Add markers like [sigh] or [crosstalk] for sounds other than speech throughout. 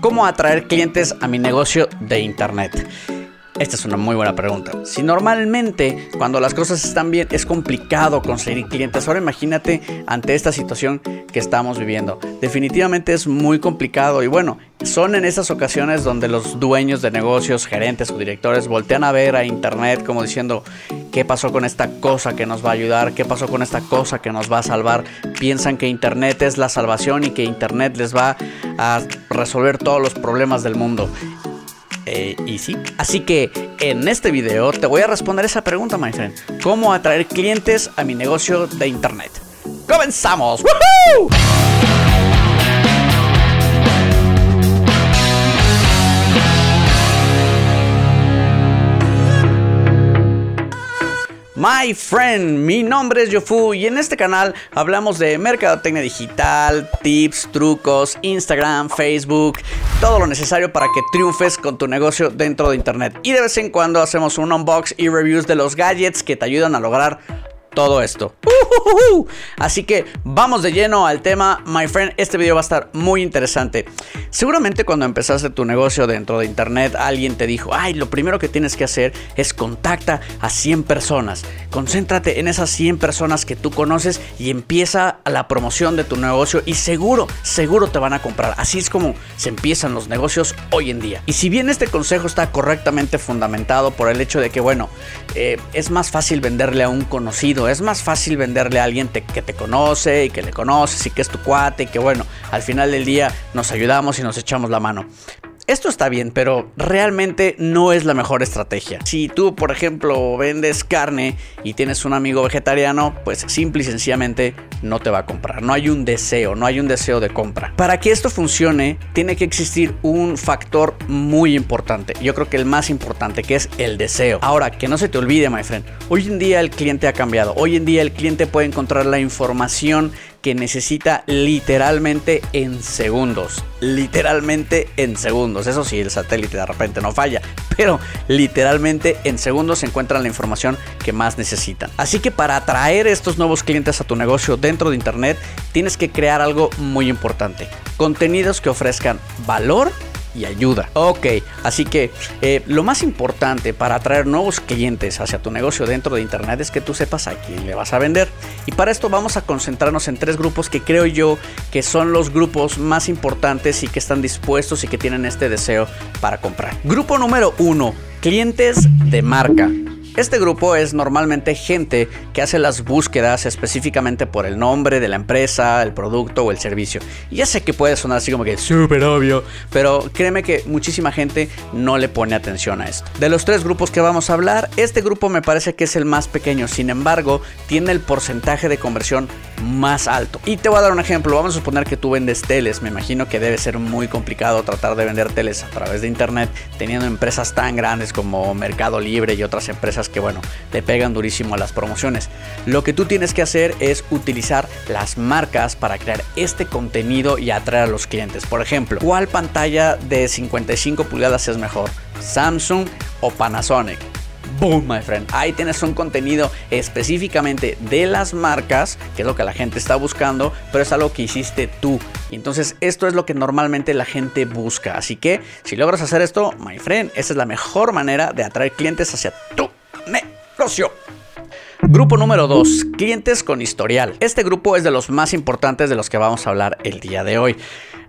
¿Cómo atraer clientes a mi negocio de internet? Esta es una muy buena pregunta. Si normalmente cuando las cosas están bien es complicado conseguir clientes, ahora imagínate ante esta situación que estamos viviendo. Definitivamente es muy complicado y bueno, son en esas ocasiones donde los dueños de negocios, gerentes o directores voltean a ver a Internet como diciendo, ¿qué pasó con esta cosa que nos va a ayudar? ¿Qué pasó con esta cosa que nos va a salvar? Piensan que Internet es la salvación y que Internet les va a resolver todos los problemas del mundo. Eh, y sí. Así que en este video te voy a responder esa pregunta, my friend. ¿Cómo atraer clientes a mi negocio de internet? ¡Comenzamos! ¡Woohoo! My friend, mi nombre es Yofu y en este canal hablamos de mercadotecnia digital, tips, trucos, Instagram, Facebook, todo lo necesario para que triunfes con tu negocio dentro de internet. Y de vez en cuando hacemos un unbox y reviews de los gadgets que te ayudan a lograr todo esto. Así que vamos de lleno al tema, my friend. Este video va a estar muy interesante. Seguramente cuando empezaste tu negocio dentro de internet, alguien te dijo, ay, lo primero que tienes que hacer es contacta a 100 personas. Concéntrate en esas 100 personas que tú conoces y empieza la promoción de tu negocio y seguro, seguro te van a comprar. Así es como se empiezan los negocios hoy en día. Y si bien este consejo está correctamente fundamentado por el hecho de que, bueno, eh, es más fácil venderle a un conocido, es más fácil venderle a alguien que te conoce y que le conoces y que es tu cuate y que bueno, al final del día nos ayudamos y nos echamos la mano. Esto está bien, pero realmente no es la mejor estrategia. Si tú, por ejemplo, vendes carne y tienes un amigo vegetariano, pues simple y sencillamente no te va a comprar. No hay un deseo, no hay un deseo de compra. Para que esto funcione, tiene que existir un factor muy importante. Yo creo que el más importante, que es el deseo. Ahora, que no se te olvide, my friend. Hoy en día el cliente ha cambiado. Hoy en día el cliente puede encontrar la información que necesita literalmente en segundos. Literalmente en segundos. Eso sí, el satélite de repente no falla. Pero literalmente en segundos se encuentran la información que más necesitan. Así que para atraer estos nuevos clientes a tu negocio dentro de Internet, tienes que crear algo muy importante. Contenidos que ofrezcan valor y ayuda. Ok, así que eh, lo más importante para atraer nuevos clientes hacia tu negocio dentro de Internet es que tú sepas a quién le vas a vender. Y para esto vamos a concentrarnos en tres grupos que creo yo que son los grupos más importantes y que están dispuestos y que tienen este deseo para comprar. Grupo número uno, clientes de marca. Este grupo es normalmente gente que hace las búsquedas específicamente por el nombre de la empresa, el producto o el servicio. Y ya sé que puede sonar así como que súper obvio, pero créeme que muchísima gente no le pone atención a esto. De los tres grupos que vamos a hablar, este grupo me parece que es el más pequeño, sin embargo, tiene el porcentaje de conversión más alto. Y te voy a dar un ejemplo, vamos a suponer que tú vendes teles, me imagino que debe ser muy complicado tratar de vender teles a través de internet teniendo empresas tan grandes como Mercado Libre y otras empresas que, bueno, le pegan durísimo a las promociones. Lo que tú tienes que hacer es utilizar las marcas para crear este contenido y atraer a los clientes. Por ejemplo, ¿cuál pantalla de 55 pulgadas es mejor? ¿Samsung o Panasonic? Boom, my friend. Ahí tienes un contenido específicamente de las marcas, que es lo que la gente está buscando, pero es algo que hiciste tú. Y entonces esto es lo que normalmente la gente busca. Así que si logras hacer esto, my friend, esa es la mejor manera de atraer clientes hacia tú Grupo número 2, clientes con historial. Este grupo es de los más importantes de los que vamos a hablar el día de hoy.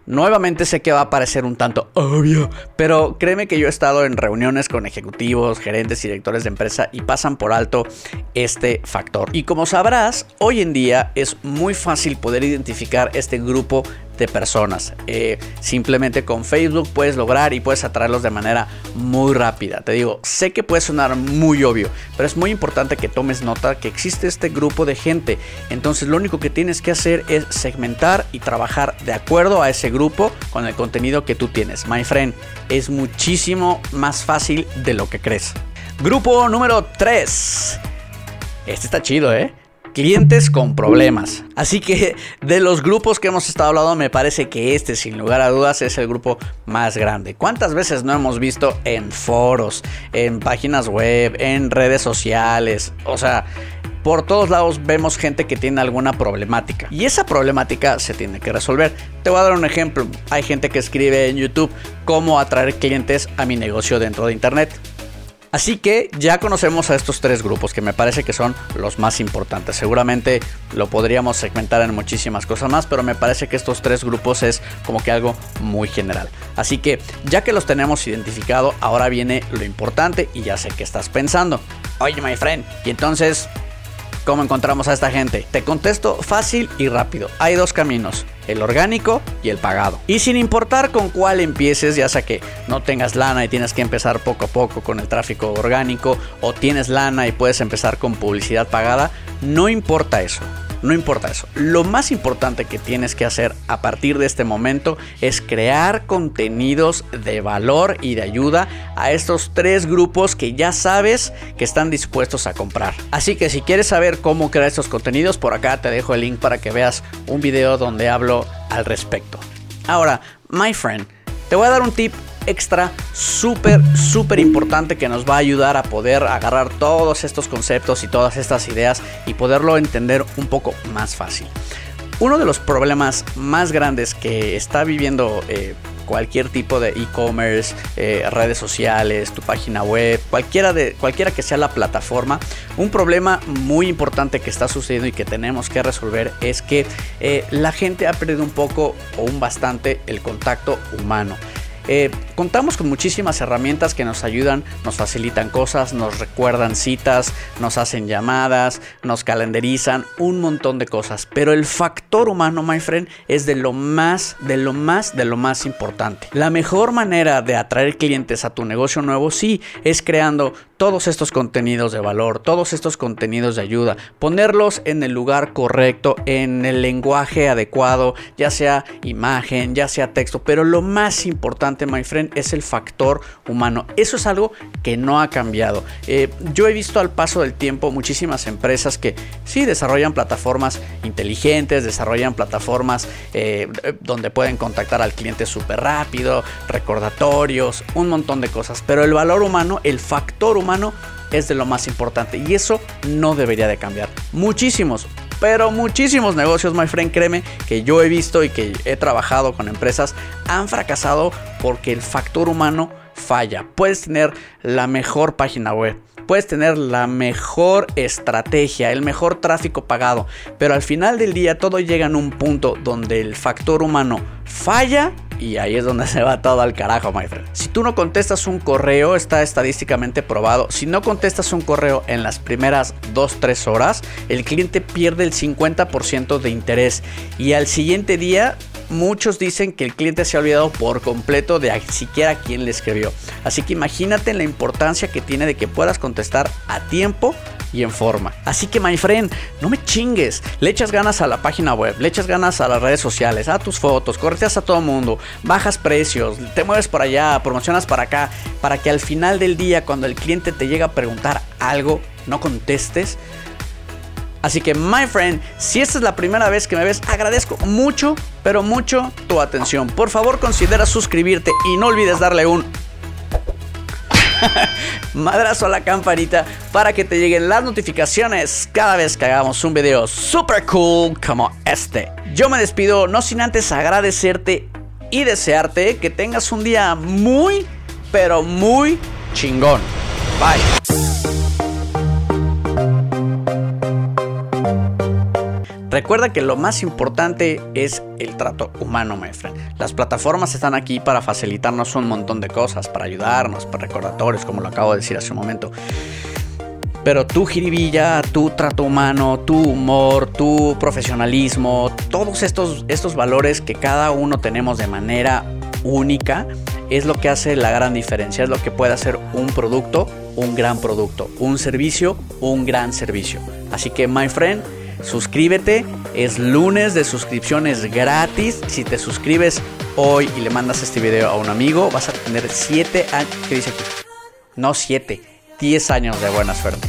Nuevamente sé que va a parecer un tanto obvio, pero créeme que yo he estado en reuniones con ejecutivos, gerentes y directores de empresa y pasan por alto este factor. Y como sabrás, hoy en día es muy fácil poder identificar este grupo de personas. Eh, simplemente con Facebook puedes lograr y puedes atraerlos de manera muy rápida. Te digo, sé que puede sonar muy obvio, pero es muy importante que tomes nota que existe este grupo de gente. Entonces lo único que tienes que hacer es segmentar y trabajar de acuerdo a ese grupo con el contenido que tú tienes. My friend, es muchísimo más fácil de lo que crees. Grupo número 3. Este está chido, ¿eh? Clientes con problemas. Así que de los grupos que hemos estado hablando, me parece que este, sin lugar a dudas, es el grupo más grande. ¿Cuántas veces no hemos visto en foros, en páginas web, en redes sociales? O sea, por todos lados vemos gente que tiene alguna problemática. Y esa problemática se tiene que resolver. Te voy a dar un ejemplo. Hay gente que escribe en YouTube cómo atraer clientes a mi negocio dentro de Internet. Así que ya conocemos a estos tres grupos que me parece que son los más importantes. Seguramente lo podríamos segmentar en muchísimas cosas más, pero me parece que estos tres grupos es como que algo muy general. Así que ya que los tenemos identificado, ahora viene lo importante y ya sé qué estás pensando. Oye, my friend, y entonces, ¿cómo encontramos a esta gente? Te contesto fácil y rápido. Hay dos caminos el orgánico y el pagado. Y sin importar con cuál empieces, ya sea que no tengas lana y tienes que empezar poco a poco con el tráfico orgánico, o tienes lana y puedes empezar con publicidad pagada, no importa eso. No importa eso. Lo más importante que tienes que hacer a partir de este momento es crear contenidos de valor y de ayuda a estos tres grupos que ya sabes que están dispuestos a comprar. Así que si quieres saber cómo crear estos contenidos, por acá te dejo el link para que veas un video donde hablo al respecto. Ahora, my friend, te voy a dar un tip extra súper, súper importante que nos va a ayudar a poder agarrar todos estos conceptos y todas estas ideas y poderlo entender un poco más fácil. Uno de los problemas más grandes que está viviendo eh, cualquier tipo de e-commerce, eh, redes sociales, tu página web, cualquiera, de, cualquiera que sea la plataforma, un problema muy importante que está sucediendo y que tenemos que resolver es que eh, la gente ha perdido un poco o un bastante el contacto humano. Eh, contamos con muchísimas herramientas que nos ayudan, nos facilitan cosas, nos recuerdan citas, nos hacen llamadas, nos calendarizan, un montón de cosas. Pero el factor humano, my friend, es de lo más, de lo más, de lo más importante. La mejor manera de atraer clientes a tu negocio nuevo, sí, es creando todos estos contenidos de valor, todos estos contenidos de ayuda, ponerlos en el lugar correcto, en el lenguaje adecuado, ya sea imagen, ya sea texto, pero lo más importante, my friend, es el factor humano. Eso es algo que no ha cambiado. Eh, yo he visto al paso del tiempo muchísimas empresas que sí desarrollan plataformas inteligentes, desarrollan plataformas eh, donde pueden contactar al cliente súper rápido, recordatorios, un montón de cosas, pero el valor humano, el factor humano, es de lo más importante y eso no debería de cambiar. Muchísimos, pero muchísimos negocios, my friend, créeme, que yo he visto y que he trabajado con empresas, han fracasado porque el factor humano falla. Puedes tener la mejor página web, puedes tener la mejor estrategia, el mejor tráfico pagado, pero al final del día todo llega en un punto donde el factor humano falla y ahí es donde [laughs] se va todo al carajo, my friend. Si tú no contestas un correo, está estadísticamente probado. Si no contestas un correo en las primeras 2-3 horas, el cliente pierde el 50% de interés. Y al siguiente día muchos dicen que el cliente se ha olvidado por completo de siquiera quién le escribió. Así que imagínate la importancia que tiene de que puedas contestar a tiempo y en forma. Así que, my friend, no me chingues. Le echas ganas a la página web, le echas ganas a las redes sociales, a tus fotos, correteas a todo mundo, bajas precios, te mueves por allá, promocionas para acá, para que al final del día, cuando el cliente te llega a preguntar algo, no contestes. Así que, my friend, si esta es la primera vez que me ves, agradezco mucho, pero mucho tu atención. Por favor, considera suscribirte y no olvides darle un [laughs] madrazo a la campanita para que te lleguen las notificaciones cada vez que hagamos un video super cool como este. Yo me despido no sin antes agradecerte y desearte que tengas un día muy, pero muy chingón. Bye. Recuerda que lo más importante es el trato humano, my friend. Las plataformas están aquí para facilitarnos un montón de cosas, para ayudarnos, para recordatorios, como lo acabo de decir hace un momento. Pero tu jiribilla, tu trato humano, tu humor, tu profesionalismo, todos estos, estos valores que cada uno tenemos de manera única, es lo que hace la gran diferencia, es lo que puede hacer un producto, un gran producto, un servicio, un gran servicio. Así que, my friend, Suscríbete, es lunes de suscripciones gratis. Si te suscribes hoy y le mandas este video a un amigo, vas a tener 7 años. ¿Qué dice aquí? No 7, 10 años de buena suerte.